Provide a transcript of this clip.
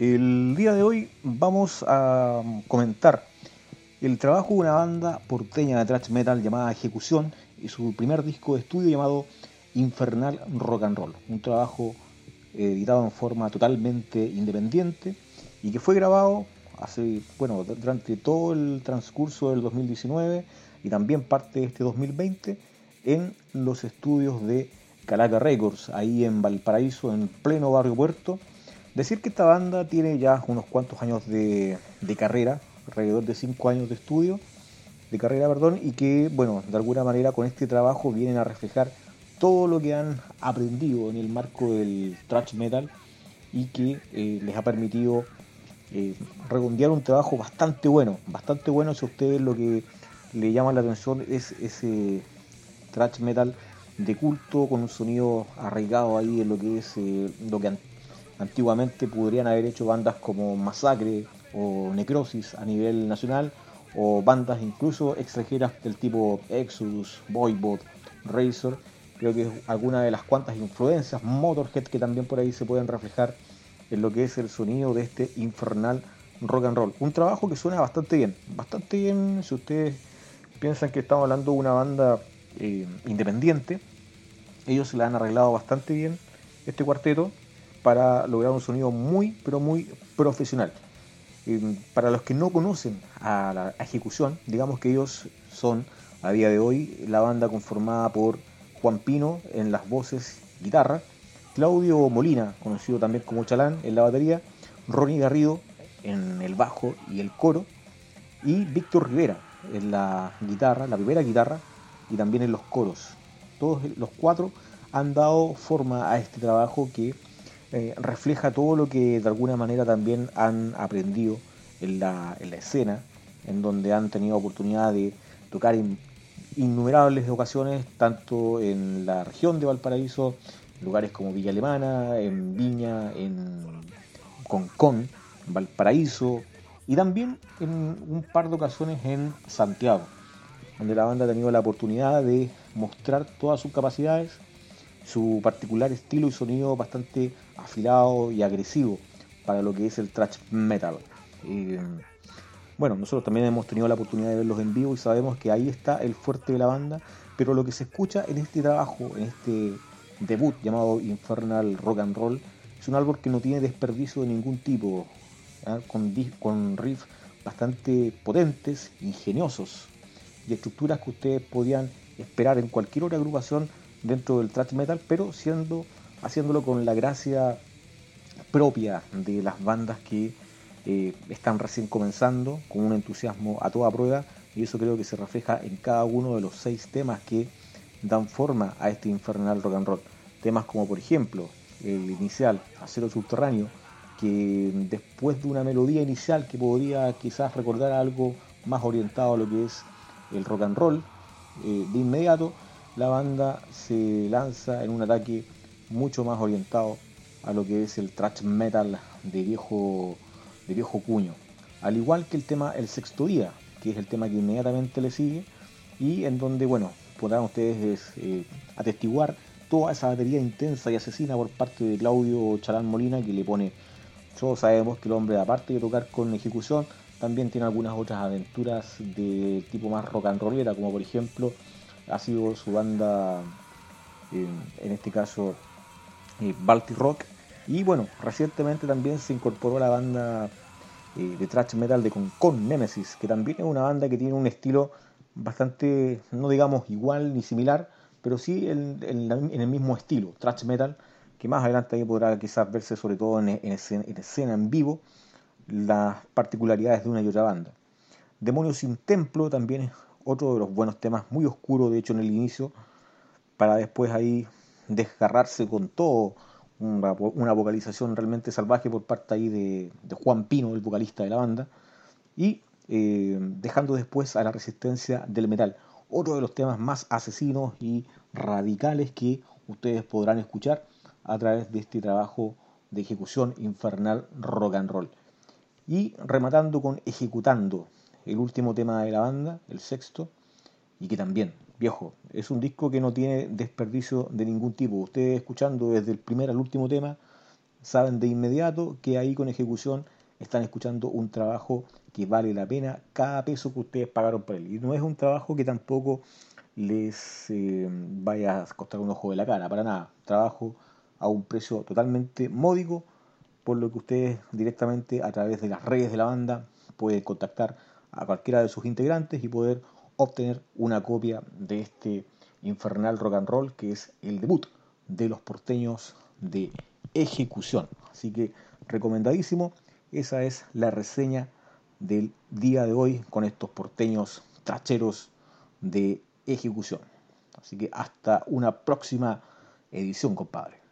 El día de hoy vamos a comentar el trabajo de una banda porteña de thrash metal llamada Ejecución y su primer disco de estudio llamado Infernal Rock and Roll, un trabajo editado en forma totalmente independiente y que fue grabado hace, bueno, durante todo el transcurso del 2019 y también parte de este 2020 en los estudios de Calaca Records, ahí en Valparaíso, en pleno barrio Puerto. Decir que esta banda tiene ya unos cuantos años de, carrera, alrededor de 5 años de estudio, de carrera, perdón, y que, bueno, de alguna manera con este trabajo vienen a reflejar todo lo que han aprendido en el marco del thrash metal y que eh, les ha permitido eh, redondear un trabajo bastante bueno, bastante bueno si a ustedes lo que le llama la atención es ese thrash metal de culto con un sonido arraigado ahí en lo que es eh, lo que antiguamente podrían haber hecho bandas como Masacre o Necrosis a nivel nacional o bandas incluso extranjeras del tipo Exodus, Voivod, Razor creo que es alguna de las cuantas influencias Motorhead que también por ahí se pueden reflejar en lo que es el sonido de este infernal rock and roll. Un trabajo que suena bastante bien, bastante bien si ustedes piensan que estamos hablando de una banda eh, independiente. Ellos se la han arreglado bastante bien este cuarteto para lograr un sonido muy, pero muy profesional. Para los que no conocen a la ejecución, digamos que ellos son a día de hoy la banda conformada por Juan Pino en las voces guitarra, Claudio Molina, conocido también como Chalán, en la batería, Ronnie Garrido en el bajo y el coro, y Víctor Rivera en la guitarra, la primera guitarra, y también en los coros. Todos los cuatro han dado forma a este trabajo que eh, refleja todo lo que de alguna manera también han aprendido en la, en la escena, en donde han tenido oportunidad de tocar en innumerables ocasiones, tanto en la región de Valparaíso, lugares como Villa Alemana, en Viña, en Concón, Valparaíso y también en un par de ocasiones en Santiago, donde la banda ha tenido la oportunidad de mostrar todas sus capacidades, su particular estilo y sonido bastante afilado y agresivo para lo que es el thrash metal. Bueno, nosotros también hemos tenido la oportunidad de verlos en vivo y sabemos que ahí está el fuerte de la banda, pero lo que se escucha en este trabajo, en este debut llamado Infernal Rock and Roll. Es un álbum que no tiene desperdicio de ningún tipo, con, con riffs bastante potentes, ingeniosos y estructuras que ustedes podían esperar en cualquier otra agrupación dentro del thrash metal, pero siendo, haciéndolo con la gracia propia de las bandas que eh, están recién comenzando, con un entusiasmo a toda prueba, y eso creo que se refleja en cada uno de los seis temas que dan forma a este infernal rock and roll. Temas como por ejemplo el inicial, Acero Subterráneo, que después de una melodía inicial que podría quizás recordar algo más orientado a lo que es el rock and roll, eh, de inmediato la banda se lanza en un ataque mucho más orientado a lo que es el thrash metal de viejo, de viejo cuño. Al igual que el tema El Sexto Día, que es el tema que inmediatamente le sigue, y en donde, bueno, podrán ustedes eh, atestiguar toda esa batería intensa y asesina por parte de Claudio Chalán Molina que le pone, todos sabemos que el hombre aparte de tocar con ejecución, también tiene algunas otras aventuras de tipo más rock and rollera, como por ejemplo ha sido su banda, eh, en este caso eh, Baltic Rock, y bueno, recientemente también se incorporó a la banda eh, de thrash metal de Concon Nemesis, que también es una banda que tiene un estilo bastante, no digamos igual ni similar, pero sí en, el mismo estilo, thrash metal, que más adelante ahí podrá quizás verse sobre todo en, escena, en vivo las particularidades de una y otra banda. Demonios sin templo también es otro de los buenos temas, muy oscuro de hecho en el inicio, para después ahí desgarrarse con todo, una, vocalización realmente salvaje por parte ahí de, Juan Pino, el vocalista de la banda, y eh, dejando después a la resistencia del metal. Otro de los temas más asesinos y radicales que ustedes podrán escuchar a través de este trabajo de ejecución infernal rock and roll. Y rematando con Ejecutando, el último tema de la banda, el sexto, y que también, viejo, es un disco que no tiene desperdicio de ningún tipo. Ustedes escuchando desde el primer al último tema, saben de inmediato que ahí con ejecución están escuchando un trabajo que vale la pena cada peso que ustedes pagaron por él. Y no es un trabajo que tampoco les eh, vaya a costar un ojo de la cara, para nada. Trabajo a un precio totalmente módico, por lo que ustedes directamente a través de las redes de la banda pueden contactar a cualquiera de sus integrantes y poder obtener una copia de este infernal rock and roll que es el debut de los porteños de ejecución. Así que recomendadísimo, esa es la reseña del día de hoy con estos porteños tracheros de ejecución. Así que hasta una próxima edición, compadre.